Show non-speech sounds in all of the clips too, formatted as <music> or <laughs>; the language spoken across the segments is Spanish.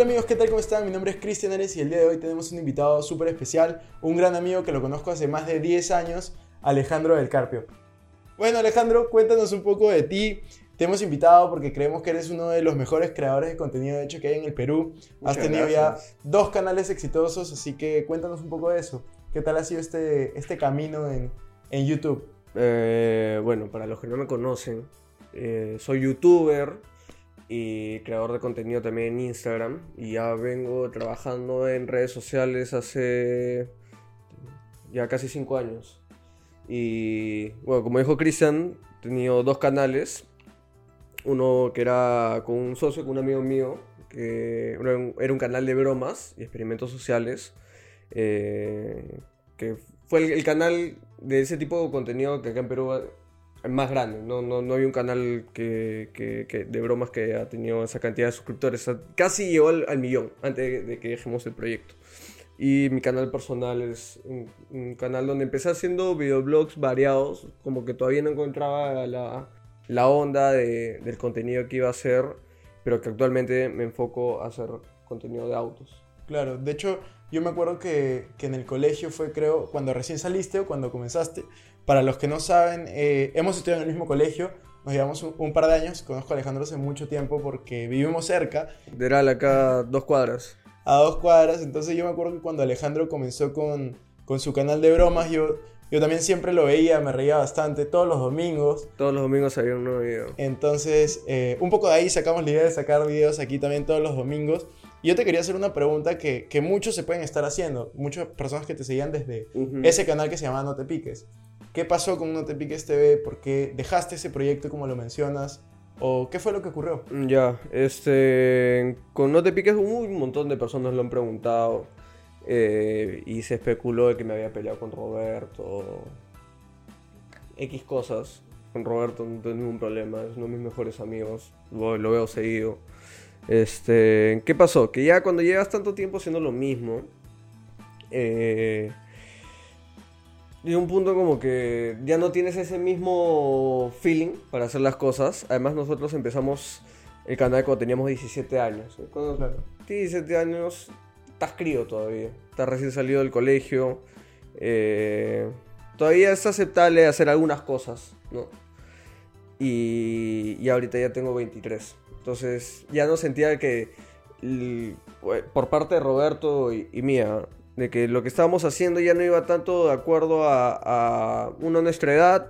Hola amigos, ¿qué tal? ¿Cómo están? Mi nombre es Cristian Ares y el día de hoy tenemos un invitado súper especial, un gran amigo que lo conozco hace más de 10 años, Alejandro del Carpio. Bueno Alejandro, cuéntanos un poco de ti. Te hemos invitado porque creemos que eres uno de los mejores creadores de contenido de hecho que hay en el Perú. Has tenido ya dos canales exitosos, así que cuéntanos un poco de eso. ¿Qué tal ha sido este, este camino en, en YouTube? Eh, bueno, para los que no me conocen, eh, soy youtuber y creador de contenido también en Instagram. Y ya vengo trabajando en redes sociales hace ya casi cinco años. Y bueno, como dijo Cristian, he tenido dos canales. Uno que era con un socio, con un amigo mío, que era un, canal de bromas y experimentos sociales. eh, que fue el, el canal de ese tipo de contenido que acá en Perú más grande. No, no, no había un canal que, que- que- de bromas que ha tenido esa cantidad de suscriptores. O sea, casi llegó al, al millón antes de, de que dejemos el proyecto. Y mi canal personal es un, un canal donde empecé haciendo videoblogs variados, como que todavía no encontraba la, la onda de- del contenido que iba a hacer, pero que actualmente me enfoco a hacer contenido de autos. Claro, de hecho yo me acuerdo que, que en el colegio fue creo cuando recién saliste o cuando comenzaste. Para los que no saben, eh, hemos estudiado en el mismo colegio, nos llevamos un, un par de años, conozco a Alejandro hace mucho tiempo porque vivimos cerca, De Heral acá dos cuadras. a dos cuadras, entonces yo me acuerdo que cuando Alejandro comenzó con, con su canal de bromas, yo, yo también siempre lo veía, me reía bastante todos los domingos. Todos los domingos había un nuevo video. Entonces, eh, un poco de ahí sacamos la idea de sacar videos aquí también todos los domingos. Y yo te quería hacer una pregunta que, que muchos se pueden estar haciendo, muchas personas que te seguían desde Ujú. ese canal que se llama No Te Piques. ¿Qué pasó con No Te Piques TV? ¿Por qué dejaste ese proyecto como lo mencionas? ¿O qué fue lo que ocurrió? Ya, este. Con No Te Piques, un montón de personas lo han preguntado. eh, y se especuló de que me había peleado con Roberto. X cosas. Con Roberto no tengo ningún problema, es uno de mis mejores amigos. Lo, lo veo seguido. Este. ¿Qué pasó? Que ya cuando llevas tanto tiempo haciendo lo mismo. Eh. Llega un punto como que ya no tienes ese mismo feeling para hacer las cosas. Además nosotros empezamos el canal cuando teníamos 17 años. Cuando Claro. tienes 17 años estás crío todavía. Estás recién salido del colegio. eh, todavía es aceptable hacer algunas cosas, ¿no? Y, y ahorita ya tengo 23. Entonces ya no sentía que por parte de Roberto y, y mía, de que lo que estábamos haciendo ya no iba tanto de acuerdo a, a una nuestra edad,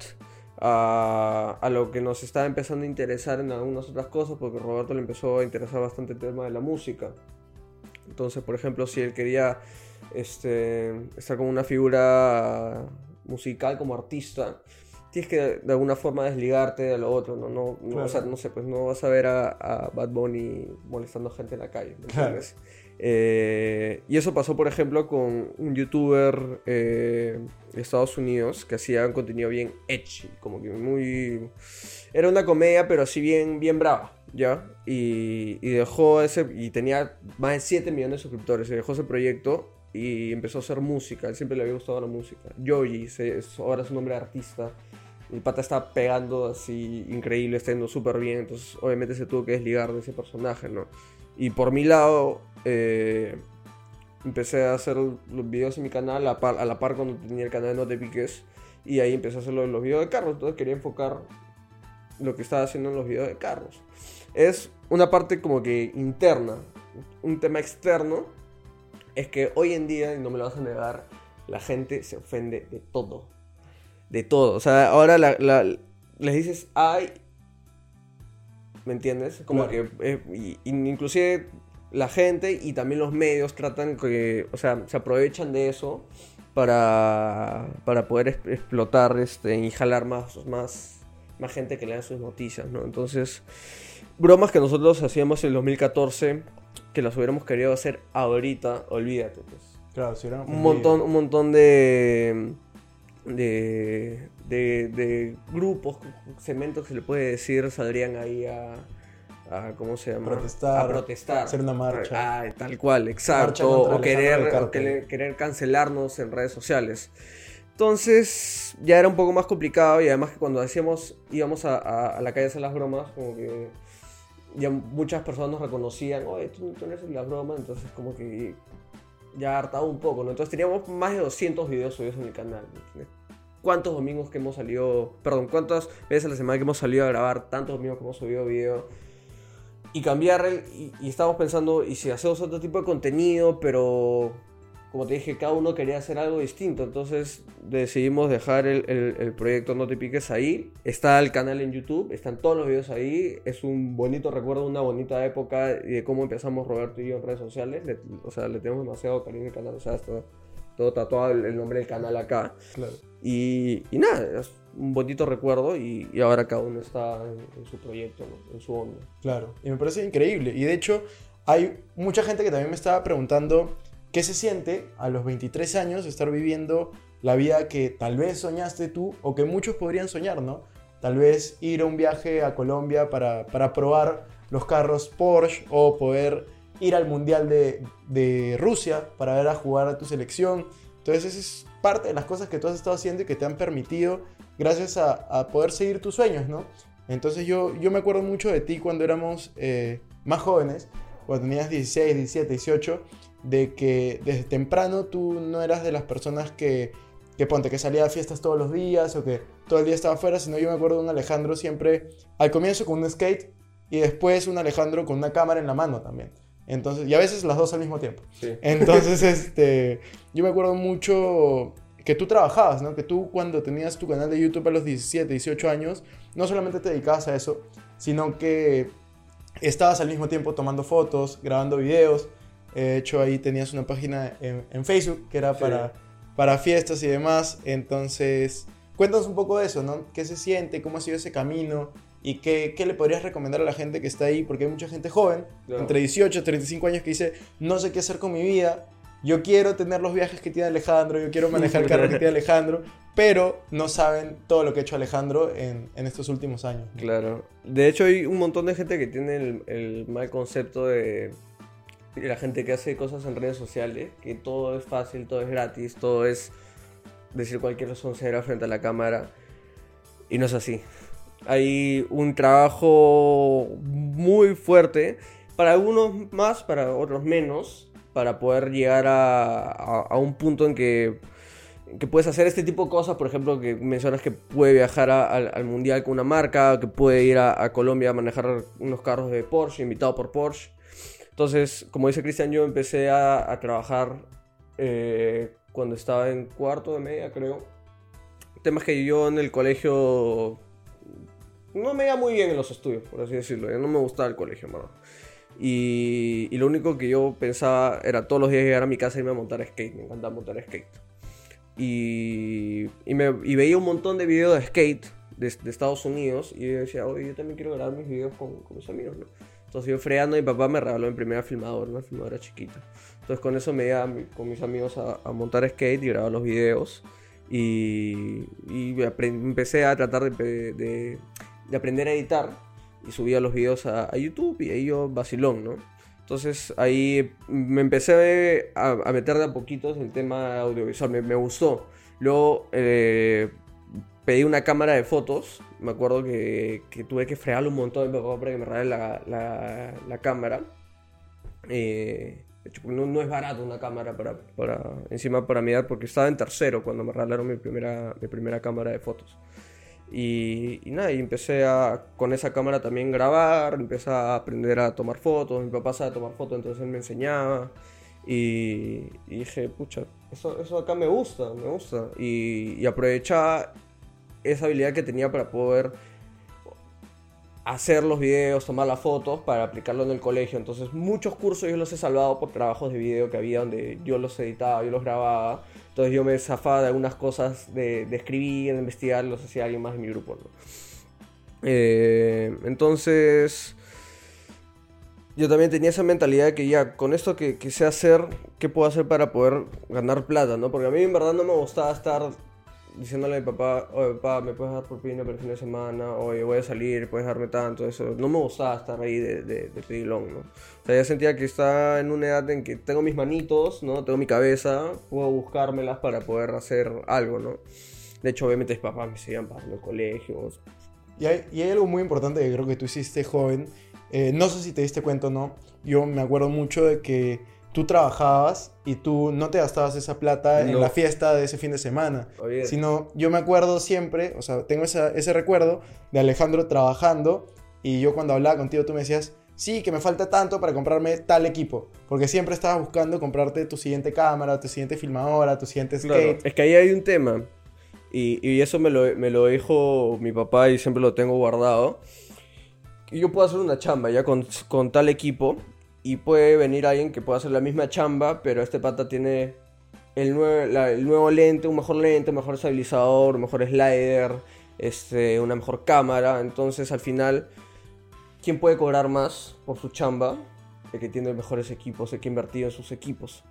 a, a lo que nos estaba empezando a interesar en algunas otras cosas, porque a Roberto le empezó a interesar bastante el tema de la música. Entonces, por ejemplo, si él quería este, estar como una figura musical, como artista, tienes que de alguna forma desligarte de lo otro, ¿no? No, no, Claro. o sea, no sé, pues no vas a ver a, a Bad Bunny molestando gente en la calle, ¿me Claro. entiendes? Eh, y eso pasó, por ejemplo, con un youtuber eh, de Estados Unidos que hacía un contenido bien edgy, como que muy... Era una comedia, pero así bien, bien brava, ¿ya? Y, y dejó ese... Y tenía más de 7 millones de suscriptores. Y dejó ese proyecto y empezó a hacer música. Él siempre le había gustado la música. Es- ahora es un hombre artista. El pata está pegando así increíble, está yendo súper bien. Entonces, obviamente, se tuvo que desligar de ese personaje, ¿no? Y por mi lado, eh, empecé a hacer los videos en mi canal a, par- a la par cuando tenía el canal de No Te Piques. Y ahí empecé a hacer los, los videos de carros. Entonces quería enfocar lo que estaba haciendo en los videos de carros. Es una parte como que interna. Un tema externo es que hoy en día, y no me lo vas a negar, la gente se ofende de todo. De todo. O sea, ahora la- la- les dices ay. ¿Me entiendes? Como Claro. que. eh, y- inclusive la gente y también los medios tratan que, o sea, se aprovechan de eso para, para poder es- explotar este, y jalar más, más, más gente que lea sus noticias, ¿no? Entonces, bromas que nosotros hacíamos en el 2014, que las hubiéramos querido hacer ahorita, olvídate, pues Claro, si un montón, un montón de, de, de, de grupos, segmentos que se le puede decir, saldrían ahí a, a ¿cómo se llama? Protestar, a protestar. hacer una marcha. Ah, tal cual, exacto. O querer, o querer, querer cancelarnos en redes sociales. Entonces ya era un poco más complicado y además que cuando hacíamos, íbamos a, a- a la calle a hacer las bromas, como que ya muchas personas nos reconocían, oye, tú, tú no eres la broma, entonces como que ya hartaba un poco, ¿no? Entonces teníamos más de 200 videos subidos en el canal. ¿Cuántos domingos que hemos salido, perdón, cuántas veces a la semana que hemos salido a grabar, tantos domingos que hemos subido video? Y cambiar el, y, estábamos pensando, y si hacemos otro tipo de contenido, pero como te dije, cada uno quería hacer algo distinto, entonces decidimos dejar el, el- el proyecto No Te Piques ahí. Está el canal en YouTube, están todos los videos ahí. Es un bonito recuerdo, una bonita época y de cómo empezamos Roberto y yo en redes sociales. Le- o sea, le tenemos demasiado cariño al canal, o sea, está todo tatuado el, el nombre del canal acá. Claro. Y, y nada, es un bonito recuerdo y, y ahora cada uno está en, en su proyecto, ¿no? en su onda. Claro, y me parece increíble. Y de hecho, hay mucha gente que también me estaba preguntando qué se siente a los 23 años estar viviendo la vida que tal vez soñaste tú o que muchos podrían soñar, ¿no? Tal vez ir a un viaje a Colombia para, para probar los carros Porsche o poder ir al Mundial de, de Rusia para ver a jugar a tu selección. Entonces, esa es parte de las cosas que tú has estado haciendo y que te han permitido, gracias a, poder seguir tus sueños, ¿no? Entonces yo, yo me acuerdo mucho de ti cuando éramos eh, más jóvenes, cuando tenías 16, 17, 18, de que desde temprano tú no eras de las personas que, que ponte, que salía a fiestas todos los días o que todo el día estaba afuera, sino yo me acuerdo de un Alejandro siempre al comienzo con un skate y después un Alejandro con una cámara en la mano también. Entonces, y a veces las dos al mismo tiempo. Sí. Entonces, <laughs> este, yo me acuerdo mucho que tú trabajabas, ¿no? Que tú cuando tenías tu canal de YouTube a los 17, 18 años, no solamente te dedicabas a eso, sino que estabas al mismo tiempo tomando fotos, grabando videos. De hecho, ahí tenías una página en, en Facebook que era Sí. para, para fiestas y demás. Entonces, cuéntanos un poco de eso, ¿no? ¿Qué se siente? ¿Cómo ha sido ese camino? ¿Y qué, qué le podrías recomendar a la gente que está ahí? Porque hay mucha gente joven, Claro. entre 18 y 35 años, que dice, no sé qué hacer con mi vida. Yo quiero tener los viajes que tiene Alejandro, yo quiero manejar el carro que tiene Alejandro, <laughs> pero no saben todo lo que ha hecho Alejandro en, en estos últimos años. ¿no? Claro. De hecho, hay un montón de gente que tiene el, el mal concepto de, de la gente que hace cosas en redes sociales, que todo es fácil, todo es gratis, todo es decir cualquier soncera frente a la cámara. Y no es así. Hay un trabajo muy fuerte, para algunos más, para otros menos, para poder llegar a, a- un punto en que que puedes hacer este tipo de cosas, por ejemplo, que mencionas que puede viajar a- al, al mundial con una marca, que puede ir a Colombia a manejar unos carros de Porsche, invitado por Porsche. Entonces, como dice Cristian, yo empecé a, a trabajar eh, cuando estaba en cuarto de media, creo. Temas que yo en el colegio no me iba muy bien en los estudios, por así decirlo. No me gustaba el colegio, verdad. Y, y lo único que yo pensaba era todos los días llegar a mi casa y irme a montar skate. Me encantaba montar skate. Y, y, me, y veía un montón de videos de skate de, de Estados Unidos y decía, oye, yo también quiero grabar mis videos con, con mis amigos, ¿no? Entonces yo freando, mi papá me regaló mi primera filmadora, una filmadora chiquita. Entonces con eso me iba con mis amigos a, montar skate y grabar los videos. Y, empecé a tratar de, aprender a editar y subía los videos a, YouTube y ahí yo vacilón, ¿no? Entonces ahí me empecé a, meter de a poquitos el tema audiovisual, me, me gustó. Luego eh, pedí una cámara de fotos, me acuerdo que, que tuve que fregarle un montón a mi papá para que me regale la, la- la cámara. Eh, de no, no es barato una cámara para, para, encima para mi edad, porque estaba en tercero cuando me regalaron mi primera, mi primera cámara de fotos. Y, y nada, y empecé a con esa cámara también grabar, empecé a aprender a tomar fotos, mi papá sabe tomar fotos, entonces él me enseñaba. Y, y dije, pucha, eso, eso acá me gusta, me gusta. Y, y aprovechaba esa habilidad que tenía para poder hacer los videos, tomar las fotos para aplicarlo en el colegio. Entonces muchos cursos yo los he salvado por trabajos de video que había donde yo los editaba, yo los grababa. Entonces yo me zafaba de algunas cosas de, de escribir, de investigar, los hacía alguien más de mi grupo. Eh, entonces yo también tenía esa mentalidad de que ya, con esto que, que sé hacer, ¿qué puedo hacer para poder ganar plata? ¿no? Porque a mí en verdad no me gustaba estar diciéndole a mi papá, oye papá, me puedes dar propina para el fin de semana, oye voy a salir, puedes darme tanto, eso. No me gustaba estar ahí de, de, de pedilón, ¿no? O sea, ya sentía que estaba en una edad en que tengo mis manitos, ¿no? Tengo mi cabeza, puedo buscármelas para poder hacer algo, ¿no? De hecho, obviamente mis papás me seguían pagando el colegio. Y hay, y hay algo muy importante que creo que tú hiciste joven. Eh, no sé si te diste cuenta o no. Yo me acuerdo mucho de que tú trabajabas y tú no te gastabas esa plata en la fiesta de ese fin de semana. Oye, Sino yo me acuerdo siempre, o sea, tengo esa- ese recuerdo de Alejandro trabajando y yo cuando hablaba contigo tú me decías, sí, que me falta tanto para comprarme tal equipo. Porque siempre estabas buscando comprarte tu siguiente cámara, tu siguiente filmadora, tu siguiente Claro, skate. es que ahí hay un tema. Y, y eso me lo, me lo dijo mi papá y siempre lo tengo guardado. Y yo puedo hacer una chamba ya con, con tal equipo. Y puede venir alguien que pueda hacer la misma chamba, pero este pata tiene el, nue- la- el nuevo lente, un mejor lente, mejor estabilizador, mejor slider, este, una mejor cámara. Entonces al final, ¿quién puede cobrar más por su chamba? El que tiene mejores equipos, el que ha invertido en sus equipos.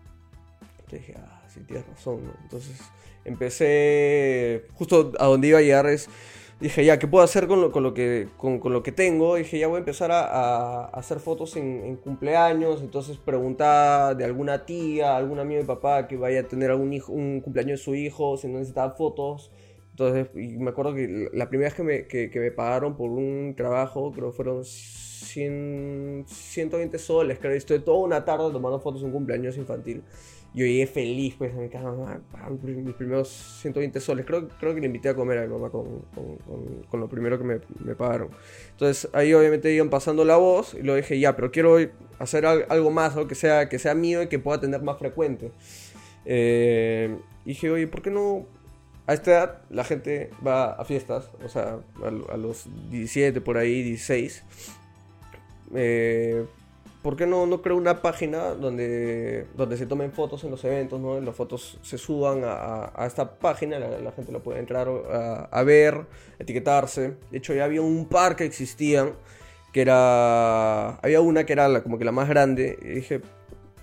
Entonces dije, ah, sí, tienes razón, ¿no? Entonces empecé, justo a donde iba a llegar es, dije, ya, ¿qué puedo hacer con lo, con lo, que, con, con lo que tengo? Dije, ya voy a empezar a, hacer fotos en, cumpleaños, entonces preguntaba de alguna tía, algún amigo de papá que vaya a tener algún hijo, un cumpleaños de su hijo, si no necesitaba fotos. Entonces, y me acuerdo que la primera vez que me, que, me pagaron por un trabajo, creo que fueron 100, 120 soles, creo, y estuve toda una tarde tomando fotos de un cumpleaños infantil. Yo llegué feliz, pues, a mi casa, pa, mis primeros 120 soles. Creo, creo que le invité a comer a mi mamá con, con, lo primero que me, pagaron. Entonces, ahí obviamente iban pasando la voz y lo dije, ya, pero quiero hacer al- algo más, algo que sea, que sea mío y que pueda tener más frecuente. Eh, dije, oye, ¿por qué no a esta edad la gente va a fiestas, o sea, a, a los 17 por ahí, 16. Eh, ¿Por qué no, no creo una página donde, donde se tomen fotos en los eventos, ¿no? Las fotos se suban a, esta página, la, la gente la puede entrar a, a ver, etiquetarse. De hecho, ya había un par que existían, que era... Había una que era la- como que la más grande, y dije,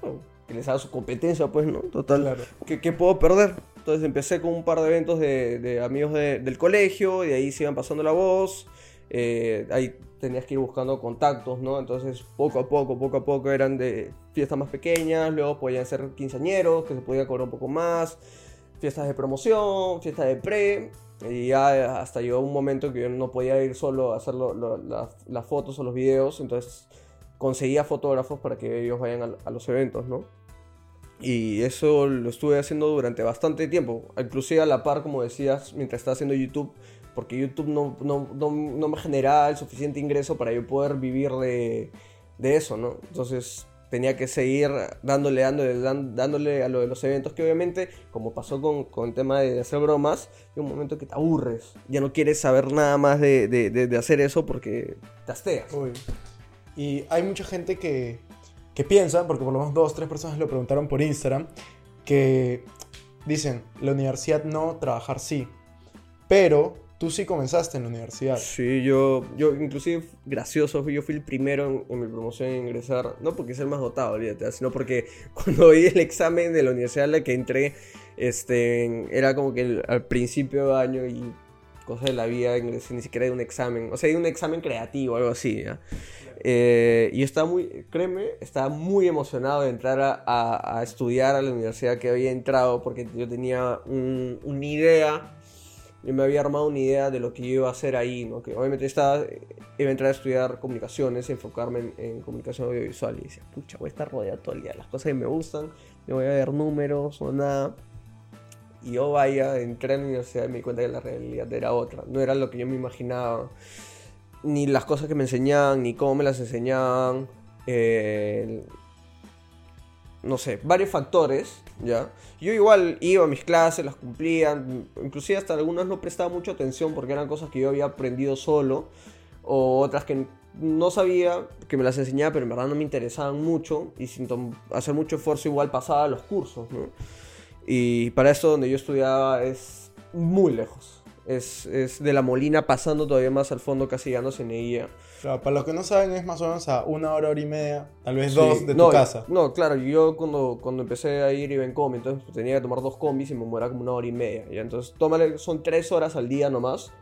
"Oh, que les haga su competencia, pues, ¿no? Total. Claro. ¿Qué, qué puedo perder? Entonces empecé con un par de eventos de, de amigos de- del colegio y de ahí se iban pasando la voz. Eh, ahí tenías que ir buscando contactos, ¿no? Entonces poco a poco, poco a poco eran de fiestas más pequeñas, luego podían ser quinceañeros, que se podía cobrar un poco más, fiestas de promoción, fiestas de pre. Y ya hasta llegó un momento que yo no podía ir solo a hacer las fotos o los videos, entonces conseguía fotógrafos para que ellos vayan a, a los eventos, ¿no? Y eso lo estuve haciendo durante bastante tiempo, inclusive a la par, como decías, mientras estaba haciendo YouTube, porque YouTube no, no, no, me generaba el suficiente ingreso para yo poder vivir de, de eso, ¿no? Entonces tenía que seguir dándole, dándole, dándole a lo de los eventos, que obviamente, como pasó con, con el tema de hacer bromas, hay un momento que te aburres, ya no quieres saber nada más de, de, de- hacer eso porque te hasteas. Uy. Y hay mucha gente que, que piensa, porque por lo menos dos, tres personas lo preguntaron por Instagram, que dicen, la universidad no, trabajar sí. Pero tú sí comenzaste en la universidad. Sí, yo, yo inclusive gracioso, yo fui el primero en, en mi promoción en ingresar, no porque sea el más dotado, olvídate, sino porque <laughs> cuando di el examen de la universidad a la que entré, este, era como que al principio de año y cosas de la vida, ingresé ni siquiera de un examen, o sea, de un examen creativo, algo así, ¿ya? Eh, y estaba muy, créeme, estaba muy emocionado de entrar a estudiar a la universidad que había entrado porque yo tenía un- una idea yo me había armado una idea de lo que iba a hacer ahí, ¿no? Que obviamente estaba, iba a entrar a estudiar comunicaciones, enfocarme en, en comunicación audiovisual y decía, pucha, voy a estar rodeado todo el día las cosas que me gustan, no voy a ver números o nada. Y yo vaya, entré a la universidad y me di cuenta que la realidad era otra, no era lo que yo me imaginaba, ni las cosas que me enseñaban, ni cómo me las enseñaban, eh, no sé, varios factores, ¿ya? Yo igual iba a mis clases, las cumplía, inclusive hasta algunas no prestaba mucha atención porque eran cosas que yo había aprendido solo o otras que no sabía, que me las enseñaba, pero en verdad no me interesaban mucho y sin hacer mucho esfuerzo igual pasaba los cursos, ¿no? Y para esto donde yo estudiaba es muy lejos. Es, es de la Molina pasando todavía más al fondo, casi llegando a Ceneguía. Claro, para los que no saben, es más o menos a una hora, hora y media, tal vez Sí, dos de tu casa. No, claro, yo cuando, cuando empecé a ir iba en combi, entonces pues, tenía que tomar dos combis y me demoraba como una hora y media. ¿ya? Entonces, tómale, son tres horas al día nomás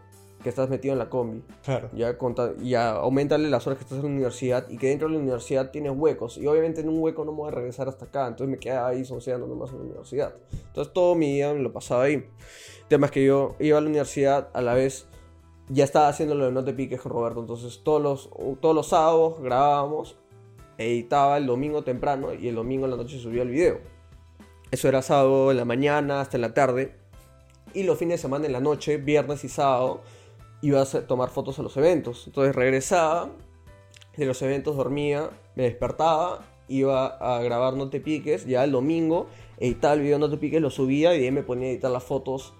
que estás metido en la combi. Claro. Ya, ya aumentale las horas que estás en la universidad y que dentro de la universidad tienes huecos. Y obviamente en un hueco no me voy a regresar hasta acá, entonces me quedaba ahí sonceando nomás en la universidad. Entonces todo mi día me lo pasaba ahí. El tema es que yo iba a la universidad a la vez, ya estaba haciendo lo de No Te Piques con Roberto, entonces todos los, todos los sábados grabábamos, editaba el domingo temprano y el domingo en la noche subía el video. Eso era sábado en la mañana hasta en la tarde. Y los fines de semana en la noche, viernes y sábado, iba a tomar fotos a los eventos. Entonces regresaba de los eventos, dormía, me despertaba, iba a grabar No Te Piques, ya el domingo, editaba el video No Te Piques, lo subía y de ahí me ponía a editar las fotos.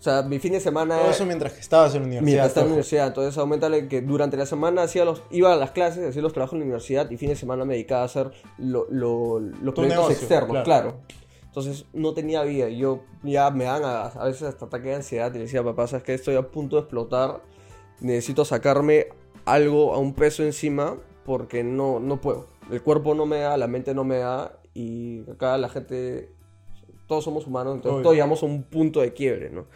O sea, mi fin de semana... Todo eso mientras que estabas en la universidad. Mientras estaba en la universidad, entonces aumentale que durante la semana hacía los, iba a las clases, hacía los trabajos en la universidad y fin de semana me dedicaba a hacer lo- lo- los proyectos negocio, externos, claro. claro. Entonces no tenía vida, y yo ya me dan a, a veces hasta ataque de ansiedad y le decía, papá, sabes que estoy a punto de explotar, necesito sacarme algo a un peso encima porque no, no puedo. El cuerpo no me da, la mente no me da y acá la gente, todos somos humanos, entonces Obvio. todos llegamos a un punto de quiebre, ¿no?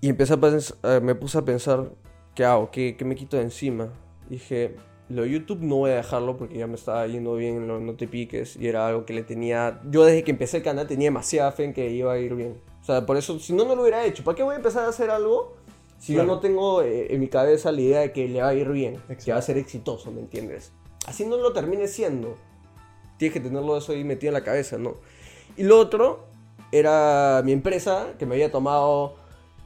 Y empecé a pens- eh, me puse a pensar, ¿qué hago? ¿Qué, qué me quito de encima? Dije, lo YouTube no voy a dejarlo porque ya me estaba yendo bien, lo- no te piques. Y era algo que le tenía... Yo desde que empecé el canal tenía demasiada fe en que iba a ir bien. O sea, por eso, si no, no lo hubiera hecho. ¿Para qué voy a empezar a hacer algo si Claro. yo no tengo eh, en mi cabeza la idea de que le va a ir bien? Que Exacto. va a ser exitoso, ¿me entiendes? Así no lo termine siendo. Tienes que tenerlo eso ahí metido en la cabeza, ¿no? Y lo otro era mi empresa, que me había tomado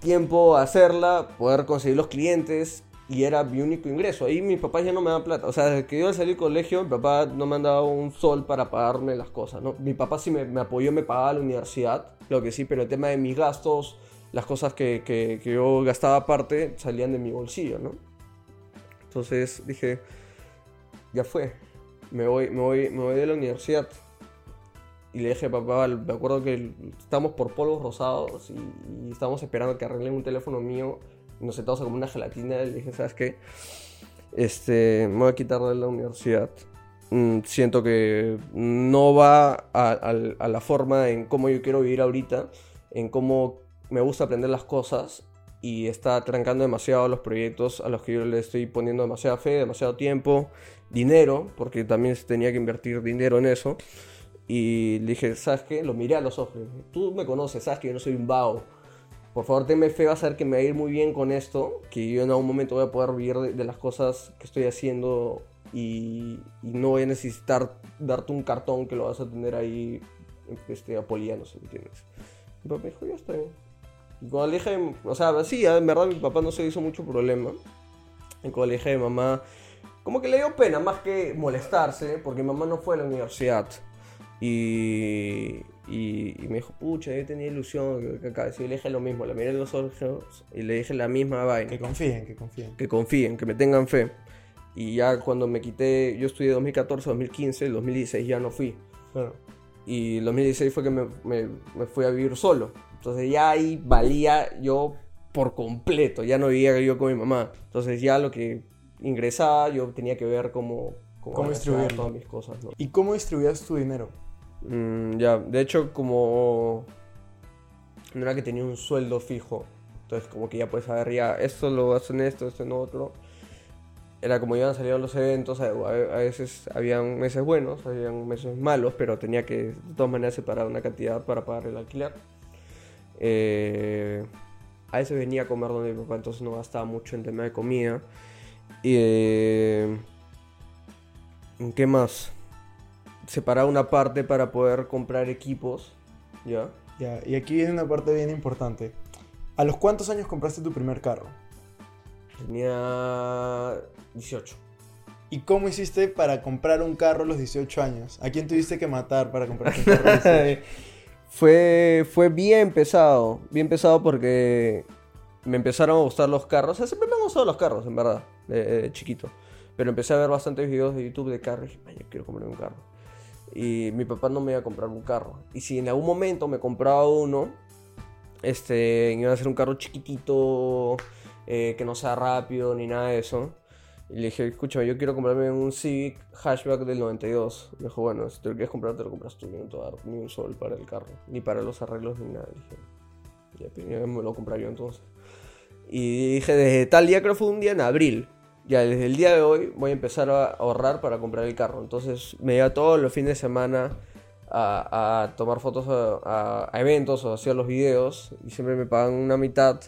tiempo hacerla, poder conseguir los clientes y era mi único ingreso. Ahí mis papás ya no me dan plata. O sea, desde que yo salí del colegio, mi papá no me han dado un sol para pagarme las cosas, ¿no? Mi papá sí me, apoyó, me pagaba la universidad, lo que sí, pero el tema de mis gastos, las cosas que, que- que yo gastaba aparte, salían de mi bolsillo, ¿no? Entonces dije, ya fue, me voy, me voy, me voy de la universidad. Y le dije, papá, me acuerdo que estamos por polvos rosados y, y estábamos esperando que arreglen un teléfono mío. Nos sentamos a comer una gelatina. Le dije, ¿sabes qué? Este, me voy a quitar de la universidad. Mm, siento que no va a, a- a la forma en cómo yo quiero vivir ahorita, en cómo me gusta aprender las cosas y está trancando demasiado los proyectos a los que yo le estoy poniendo demasiada fe, demasiado tiempo, dinero, porque también tenía que invertir dinero en eso. Y le dije, ¿sabes qué? Lo miré a los ojos. Tú me conoces, sabes que yo no soy un vago. Por favor, tenme fe, vas a ver que me va a ir muy bien con esto. Que yo en algún momento voy a poder vivir de, de las cosas que estoy haciendo. Y, y no voy a necesitar darte un cartón que lo vas a tener ahí este, apoliano, si entiendes. Mi papá me dijo, ya está bien. Y cuando le dije, o sea, sí, en verdad mi papá no se hizo mucho problema. Y cuando le dije mamá, como que le dio pena más que molestarse, porque mi mamá no fue a la universidad. Y, y, y me dijo, pucha, yo tenía ilusión. Que acá. Sí, le dije lo mismo, le miré en los ojos y le dije la misma vaina. Que confíen, que confíen. Que confíen, que me tengan fe. Y ya cuando me quité, yo estudié 2014, 2015, el 2016 ya no fui. Claro. Y el 2016 fue que me, me- me fui a vivir solo. Entonces ya ahí valía yo por completo. Ya no vivía yo con mi mamá. Entonces ya lo que ingresaba yo tenía que ver cómo, Cómo gastar distribuirlo. todas mis cosas. ¿no? ¿Y cómo distribuías tu dinero? Mm, ya, de hecho como no era que tenía un sueldo fijo. Entonces como que ya puedes saber ya esto lo gasto en esto, esto en otro. Era como iban saliendo los eventos, a, veces habían meses buenos, habían meses malos, pero tenía que de todas maneras separar una cantidad para pagar el alquiler. Eh, a veces venía a comer donde mi papá, entonces no gastaba mucho en tema de comida. Y, eh, ¿en ¿Qué más? Separaba una parte para poder comprar equipos, ¿ya? Ya, y aquí viene una parte bien importante. ¿A los cuántos años compraste tu primer carro? Tenía 18. ¿Y cómo hiciste para comprar un carro a los 18 años? ¿A quién tuviste que matar para comprar un carro a los 18? <laughs> fue, fue bien pesado, bien pesado porque me empezaron a gustar los carros. O sea, siempre me han gustado los carros, en verdad. de, de chiquito. Pero empecé a ver bastantes videos de YouTube de carros y dije, "Ay, yo quiero comprarme un carro. Y mi papá no me iba a comprar un carro. Y si en algún momento me compraba uno, este, iba a ser un carro chiquitito, eh, que no sea rápido ni nada de eso. Y le dije, escúchame, yo quiero comprarme un Civic hatchback del 92. Me dijo, bueno, si te lo quieres comprar, te lo compras tú. Yo no te dar ni un sol para el carro, ni para los arreglos, ni nada. Le dije, ya, pues, me lo compraría entonces. Y dije, desde tal día, creo que fue un día en abril. Ya desde el día de hoy voy a empezar a ahorrar para comprar el carro. Entonces me iba todos los fines de semana a, tomar fotos a, eventos o hacer los videos. Y siempre me pagan una mitad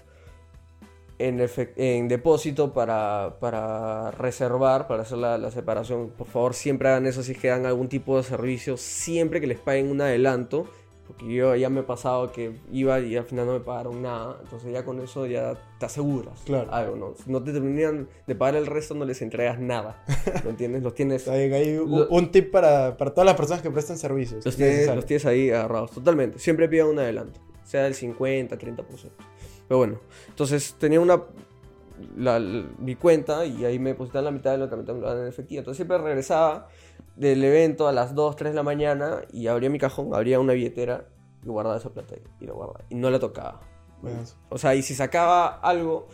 en depósito para, para reservar, para hacer la, la separación. Por favor, siempre hagan eso si es que dan algún tipo de servicio. Siempre que les paguen un adelanto. Porque yo ya me he pasado que iba y al final no me pagaron nada. Entonces ya con eso ya te aseguras Claro. algo, ¿no? Si no te terminan de pagar el resto, no les entregas nada. ¿Me entiendes? Los tienes, <laughs> ahí un, Lo- un tip para, para todas las personas que prestan servicios. los, Es tienes, los tienes ahí agarrados. Totalmente. Siempre pidan un adelanto. Sea del 50, 30%. Pero bueno, entonces tenía una... la- la- mi cuenta y ahí me depositaban la mitad de lo que me daban en efectivo. Entonces siempre regresaba del evento a las 2, 3 de la mañana y abría mi cajón, abría una billetera y guardaba esa plata ahí, y la guardaba. Y no la tocaba. Bueno, O sea, y si sacaba algo,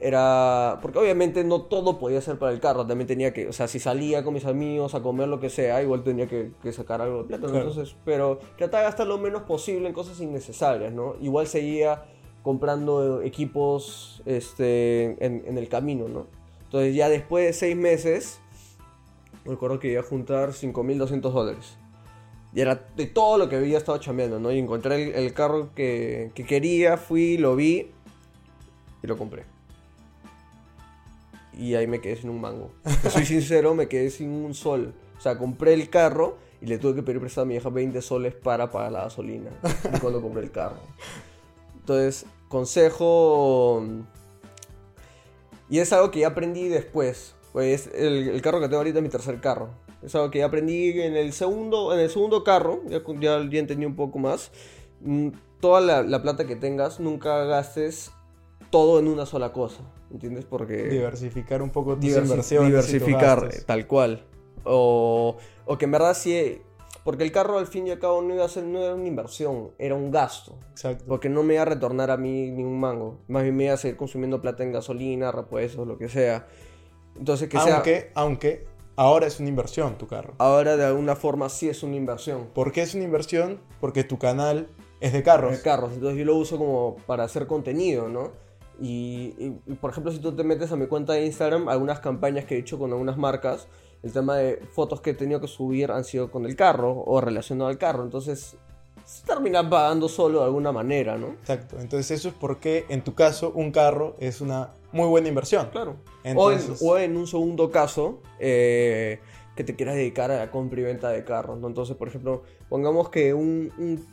era. Porque obviamente no todo podía ser para el carro. También tenía que. O sea, si salía con mis amigos a comer lo que sea, igual tenía que, que sacar algo de plata. Claro. Entonces, pero trataba de gastar lo menos posible en cosas innecesarias, ¿no? Igual seguía comprando equipos este, en, en el camino, ¿no? Entonces, ya después de seis meses, me acuerdo que iba a juntar 5.200 dólares. Y era de todo lo que había estado chambeando, ¿no? Y encontré el, carro que, que quería, fui, lo vi y lo compré. Y ahí me quedé sin un mango. Soy sincero, me quedé sin un sol. O sea, compré el carro y le tuve que pedir prestado a mi hija 20 soles para pagar la gasolina. Y cuando compré el carro. Entonces, consejo... Y es algo que ya aprendí después. Pues el, el carro que tengo ahorita es mi tercer carro. Es algo que ya aprendí en el segundo, en el segundo carro. Ya, ya, ya entendí un poco más. Mm, Toda la, la plata que tengas, nunca gastes todo en una sola cosa. ¿Entiendes? Porque Diversificar un poco tus diversi- inversiones. diversificar, tal cual. O, o que en verdad sí. Porque el carro al fin y al cabo no iba a ser no era una inversión, era un gasto. Exacto. Porque no me iba a retornar a mí ni un mango. Más bien me iba a seguir consumiendo plata en gasolina, repuestos, lo que sea. Entonces que sea. Aunque, aunque ahora es una inversión tu carro. Ahora de alguna forma sí es una inversión. ¿Por qué es una inversión? Porque tu canal es de carros. de carros. Entonces yo lo uso como para hacer contenido, ¿no? Y- y, por ejemplo, si tú te metes a mi cuenta de Instagram, algunas campañas que he hecho con algunas marcas, el tema de fotos que he tenido que subir han sido con el carro o relacionado al carro. Entonces, se termina pagando solo de alguna manera, ¿no? Exacto. Entonces eso es porque en tu caso un carro es una muy buena inversión. Claro. Entonces- O, en, o en un segundo caso, eh, que te quieras dedicar a la compra y venta de carros, ¿no? Entonces, por ejemplo, pongamos que un, un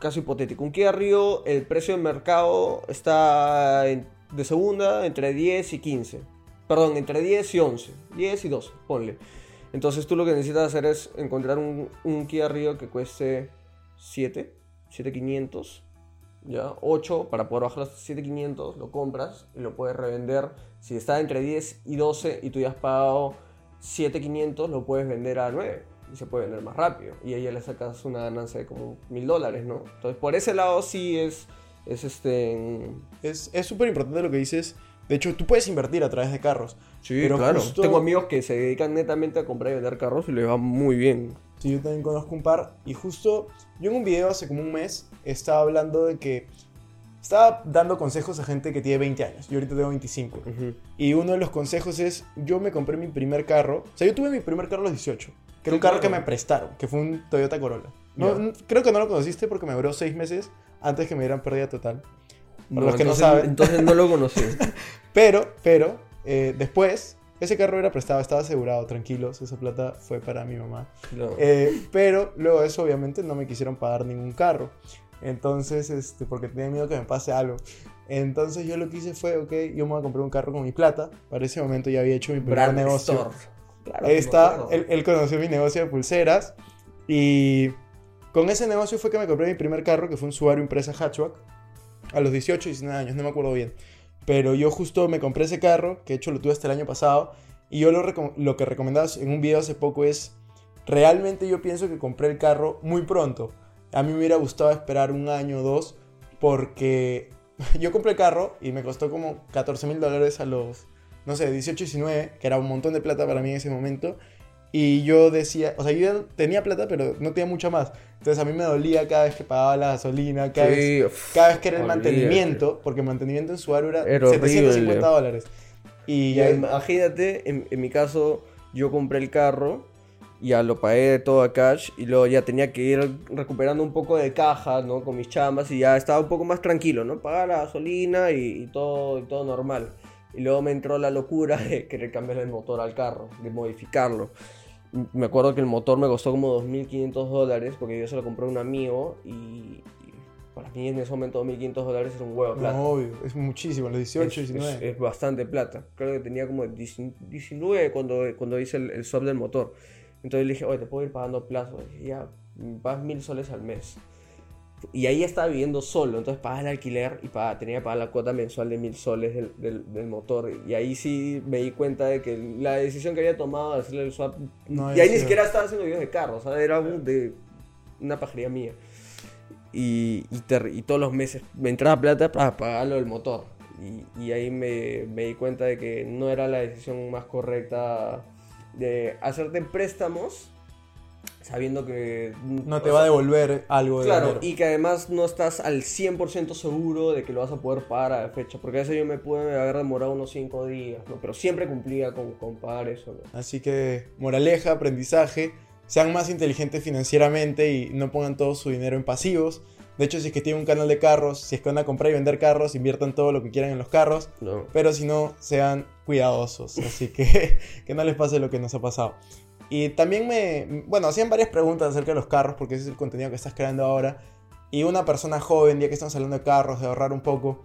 caso hipotético, un Kia Rio, el precio de mercado está en- de segunda entre 10 y 15. Perdón, entre 10 y 11. 10 y 12, ponle. Entonces tú lo que necesitas hacer es encontrar un, un Kia Rio que cueste 7, 7500 ya 8 para poder bajar los 7500 lo compras y lo puedes revender si está entre 10 y 12 y tú ya has pagado 7500 lo puedes vender a 9 y se puede vender más rápido y ahí ya le sacas una ganancia de como mil dólares no entonces por ese lado sí es es este Es es súper importante lo que dices. De hecho, tú puedes invertir a través de carros. sí Pero claro justo- tengo amigos que se dedican netamente a comprar y vender carros y les va muy bien Sí, yo también conozco un par. Y justo yo en un video hace como un mes estaba hablando de que estaba dando consejos a gente que tiene 20 años. Yo ahorita tengo 25. Ujú. Y uno de los consejos es, yo me compré mi primer carro. O sea, yo tuve mi primer carro a los 18. Que era un carro que me prestaron, que fue un Toyota Corolla. No, creo que no lo conociste porque me duró 6 meses antes que me dieran pérdida total. Para los que no entonces, saben. entonces no lo conocí <laughs> Pero, pero, eh, después, ese carro era prestado, estaba asegurado, tranquilos, esa plata fue para mi mamá. No. Eh, pero luego de eso, obviamente, no me quisieron pagar ningún carro. Entonces, este, porque tenía miedo que me pase algo. Entonces yo lo que hice fue, ok, yo me voy a comprar un carro con mi plata. Para ese momento ya había hecho mi primer Brand negocio. Store. Claro, Ahí está, él conoció mi negocio de pulseras. Y con ese negocio fue que me compré mi primer carro, que fue un Subaru Impresa Hatchback. A los 18, 19 años, no me acuerdo bien. pero yo justo me compré ese carro, que de hecho lo tuve hasta el año pasado, y yo lo, lo que recomendaba en un video hace poco es, realmente yo pienso que compré el carro muy pronto. A mí me hubiera gustado esperar un año o dos, porque <laughs> yo compré el carro y me costó como 14 mil dólares a los, no sé, 18, 19, que era un montón de plata para mí en ese momento. Y yo decía, o sea, yo tenía plata, pero no tenía mucha más. Entonces a mí me dolía cada vez que pagaba la gasolina, cada, vez, uf, cada vez que era el olvídate. mantenimiento, porque el mantenimiento en Subaru era, Era 750 horrible. dólares. Y Ya, imagínate, en, en mi caso, yo compré el carro, ya lo pagué todo a cash y luego ya tenía que ir recuperando un poco de caja, ¿no? Con mis chambas y ya estaba un poco más tranquilo, ¿no? Pagar la gasolina y, y todo, y todo normal. Y luego me entró la locura de querer cambiarle el motor al carro, de modificarlo. Me acuerdo que el motor me costó como 2.500 dólares porque yo se lo compré a un amigo y, para mí en ese momento 2.500 dólares era un huevo de plata. no, obvio, es muchísimo, los 18, Es- 19. Es, es bastante plata. Creo que tenía como 19 cuando, cuando hice el, el swap del motor. Entonces le dije, oye, te puedo ir pagando a plazo. Y ya, pagas mil soles al mes. Y ahí estaba viviendo solo, entonces pagaba el alquiler y pagaba- tenía que pagar la cuota mensual de mil soles del, del- del motor. Y ahí sí me di cuenta de que la decisión que había tomado de hacerle el swap. No y ahí ni siquiera estaba haciendo videos de carro, o sea, era un- de una pajería mía. Y, y, todos los meses me entraba plata para pagar lo del motor. Y, y ahí me, me di cuenta de que no era la decisión más correcta de hacerte préstamos sabiendo que no te va a devolver algo de Claro, dinero. y que además no estás al 100% seguro de que lo vas a poder pagar a la fecha, porque a veces yo me pude haber demorado unos 5 días, ¿no? pero siempre cumplía con, con pagar eso. ¿no? Así que, moraleja, aprendizaje, sean más inteligentes financieramente y no pongan todo su dinero en pasivos. De hecho, si es que tienen un canal de carros, si es que van a comprar y vender carros, inviertan todo lo que quieran en los carros. No. Pero si no, sean cuidadosos. Así que <laughs> que no les pase lo que nos ha pasado. Y también me, bueno, hacían varias preguntas acerca de los carros, porque ese es el contenido que estás creando ahora. Y una persona joven, ya que estamos hablando de carros, de ahorrar un poco,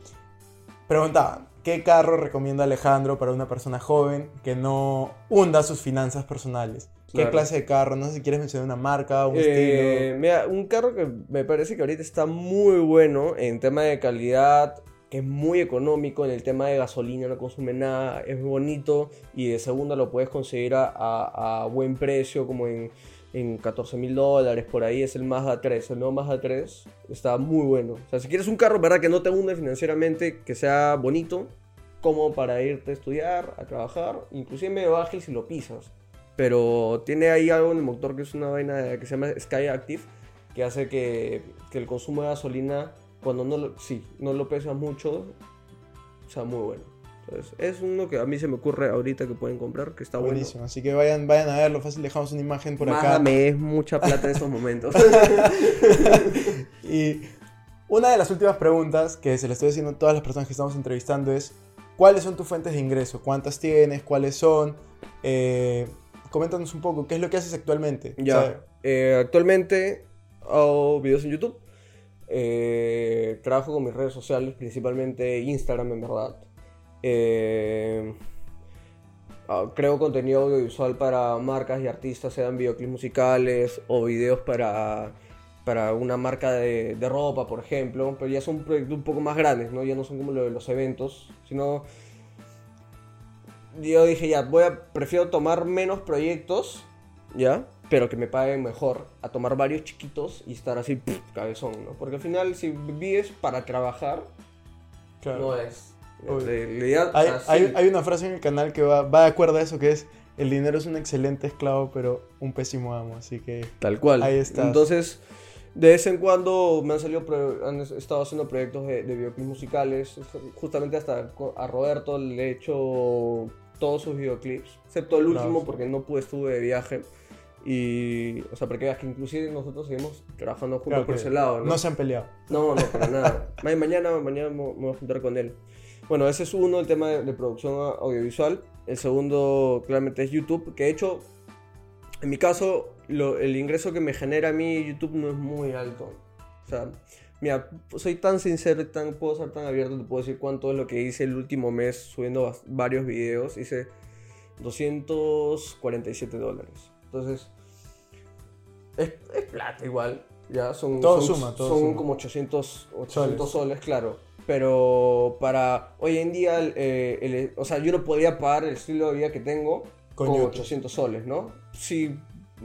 preguntaban, ¿qué carro recomienda Alejandro para una persona joven que no hunda sus finanzas personales? ¿Qué Claro. clase de carro? No sé si quieres mencionar una marca, un Eh, estilo. mira, un carro que me parece que ahorita está muy bueno en tema de calidad, es muy económico, en el tema de gasolina no consume nada, es bonito y de segunda lo puedes conseguir a, buen precio, como en, en 14 mil dólares, por ahí es el Mazda 3, el nuevo Mazda 3 está muy bueno. O sea, si quieres un carro, ¿verdad? Que no te hunde financieramente, que sea bonito, como para irte a estudiar, a trabajar, inclusive medio ágil si lo pisas. Pero tiene ahí algo en el motor que es una vaina que se llama Sky Active, que hace que el consumo de gasolina, cuando no lo, sí, no lo pesas mucho, sea muy bueno. Entonces, es uno que a mí se me ocurre ahorita que pueden comprar, que está Buenísimo. Así que vayan, vayan a verlo. Fácil, dejamos una imagen por bueno. acá. Mágame, es mucha plata en estos momentos. <laughs> Y una de las últimas preguntas que se le estoy haciendo a todas las personas que estamos entrevistando es, ¿cuáles son tus fuentes de ingreso? ¿Cuántas tienes? ¿Cuáles son? Eh, coméntanos un poco, ¿qué es lo que haces actualmente? Ya, O sea, eh, actualmente hago videos en YouTube. Eh, trabajo con mis redes sociales, principalmente Instagram, en verdad. Eh, ah, creo contenido audiovisual para marcas y artistas, sean videoclips musicales o videos para, para una marca de, ropa, por ejemplo. Pero ya son proyectos un poco más grandes, ¿no? Ya no son como lo de los eventos, sino yo dije ya, voy prefiero tomar menos proyectos, ¿ya? Pero que me paguen mejor a tomar varios chiquitos y estar así, pff, cabezón, ¿no? Porque al final, si vives para trabajar, claro. no es. Idea- o hay, sí, hay- hay una frase en el canal que va, va de acuerdo a eso, que es, el dinero es un excelente esclavo, pero un pésimo amo. Así que Tal cual. Ahí estás. Entonces, de vez en cuando me han salido, han estado haciendo proyectos de, de videoclips musicales. Justamente hasta a Roberto le he hecho todos sus videoclips, excepto el último porque no pude, estuve de viaje. Y, o sea, porque veas que inclusive nosotros seguimos trabajando juntos claro por ese lado, ¿no? no se han peleado. No, no, para <laughs> nada. Ma- mañana, mañana me voy a juntar con él. Bueno, ese es uno, el tema de, de producción audiovisual. El segundo, claramente, es YouTube. Que de hecho, en mi caso, lo- el ingreso que me genera a mí YouTube no es muy alto. O sea, mira, soy tan sincero tan, puedo ser tan abierto, te puedo decir cuánto es lo que hice el último mes subiendo varios videos. Hice 247 dólares. Entonces, es, es plata igual. Ya son, Todo son, suma, todo son suma. como 800, 800 soles. claro. pero para hoy en día, eh, el- o sea, yo no podría pagar el estilo de vida que tengo Con con, YouTube. 800 soles, ¿no? Sí,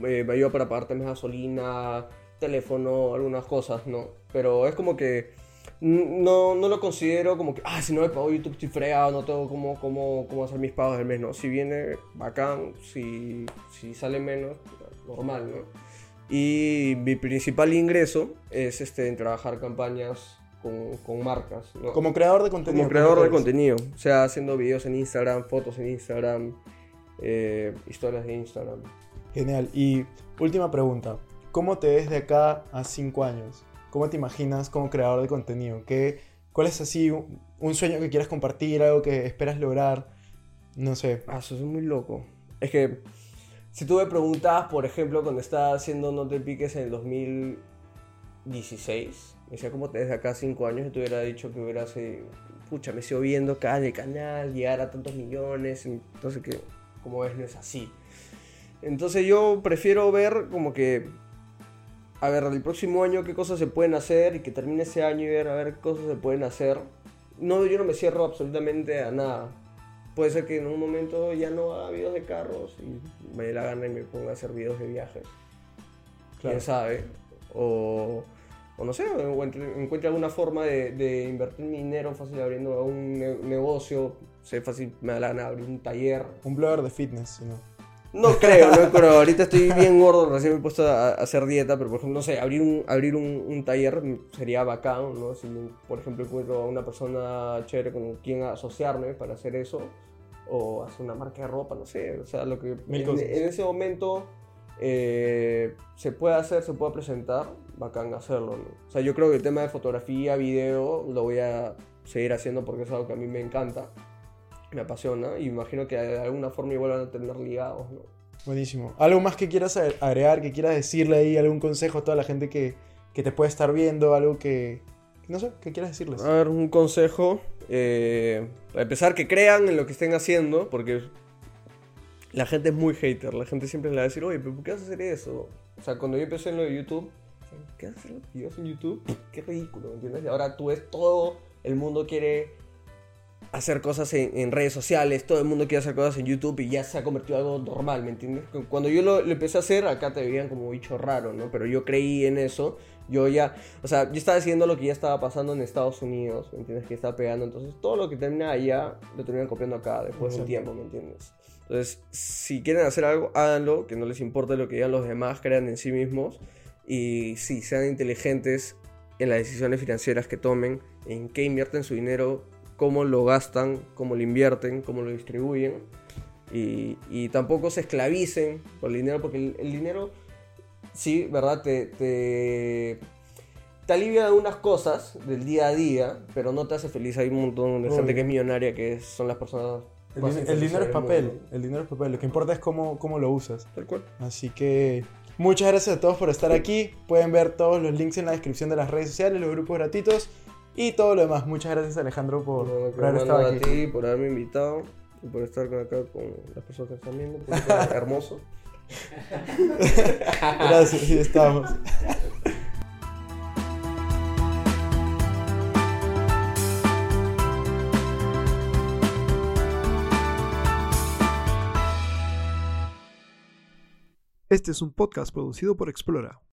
eh, me ayuda para pagarte más gasolina, teléfono, algunas cosas, ¿no? Pero es como que no, no lo considero como que, ah, si no me pago YouTube estoy fregado, no tengo cómo, cómo, cómo hacer mis pagos del mes, ¿no? Si viene, bacán, si, si sale menos, normal, ¿no? Y mi principal ingreso es este, en trabajar campañas con, con marcas, ¿no? Como creador de contenido. Como creador de contenido, o sea, haciendo videos en Instagram, fotos en Instagram, eh, historias de Instagram. Genial. Y última pregunta. ¿Cómo te ves de acá a 5 años? ¿Cómo te imaginas como creador de contenido? ¿Qué, ¿Cuál es así un, sueño que quieras compartir, algo que esperas lograr? No sé. Ah, eso es muy loco. Es que si tú me preguntabas, por ejemplo, cuando estaba haciendo No Te Piques en el 2016, me decía, ¿cómo te ves de acá 5 años? Y te hubiera dicho que hubieras, eh, pucha, me sigo viendo el canal, llegar a tantos millones, entonces que, como ves, no es así. Entonces yo prefiero ver como que, a ver, el próximo año qué cosas se pueden hacer y que termine ese año y ver a ver qué cosas se pueden hacer. No, yo no me cierro absolutamente a nada. Puede ser que en un momento ya no haga videos de carros y me dé la gana y me ponga a hacer videos de viajes. Claro. Quién sabe. O, o no sé, encuentre, encuentre alguna forma de, de invertir mi dinero fácil abriendo un ne- negocio. Sé fácil, me da la gana abrir un taller. Un blogger de fitness, si no. No creo, no <laughs> creo. Ahorita estoy bien gordo, recién me he puesto a, a hacer dieta, pero por ejemplo, no sé, abrir un, abrir un, un taller sería bacán, ¿no? Si, por ejemplo, encuentro a una persona chévere con quien asociarme para hacer eso, o hacer una marca de ropa, no sé, o sea, lo que en ese momento eh, se puede hacer, se puede presentar, bacán hacerlo, ¿no? O sea, yo creo que el tema de fotografía, video, lo voy a seguir haciendo porque es algo que a mí me encanta me apasiona y imagino que de alguna forma igual van a tener ligados, ¿no? Buenísimo. ¿Algo más que quieras ag- agregar, que quieras decirle ahí, algún consejo a toda la gente que, que te puede estar viendo, algo que, no sé, que quieras decirles? A ver, un consejo, eh, empezar que crean en lo que estén haciendo, porque la gente es muy hater, la gente siempre le va a decir, oye, pero ¿por qué vas a hacer eso? O sea, cuando yo empecé en lo de YouTube, ¿qué vas a hacer videos en YouTube? Qué ridículo, ¿me entiendes? Y ahora tú ves todo, el mundo quiere hacer cosas en, en redes sociales, todo el mundo quiere hacer cosas en YouTube y ya se ha convertido en algo normal, ¿me entiendes? Cu- Cuando yo lo, lo empecé a hacer, acá te veían como bicho raro, ¿no? Pero yo creí en eso, yo ya, o sea, yo estaba haciendo lo que ya estaba pasando en Estados Unidos, ¿me entiendes? Que estaba pegando, entonces todo lo que termina allá, lo terminan copiando acá después de un tiempo, ¿me entiendes? Entonces, si quieren hacer algo, háganlo, que no les importe lo que digan los demás, crean en sí mismos y sí, sean inteligentes en las decisiones financieras que tomen, en qué invierten su dinero, cómo lo gastan, cómo lo invierten, cómo lo distribuyen. Y, y tampoco se esclavicen por el dinero, porque el, el dinero, sí, ¿verdad? Te, te, te alivia de unas cosas del día a día, pero no te hace feliz. Hay un montón de gente que es millonaria, que son las personas... El, más din- el dinero es papel, mundo. el dinero es papel. Lo que importa es cómo, cómo lo usas. Tal cual. Así que muchas gracias a todos por estar aquí. Pueden ver todos los links en la descripción de las redes sociales, los grupos gratuitos y todo lo demás. Muchas gracias Alejandro por, haber a aquí. ti por haberme invitado y por estar acá con las personas que están viendo. hermoso. <laughs> Gracias, y estamos. Este es un podcast producido por Explora.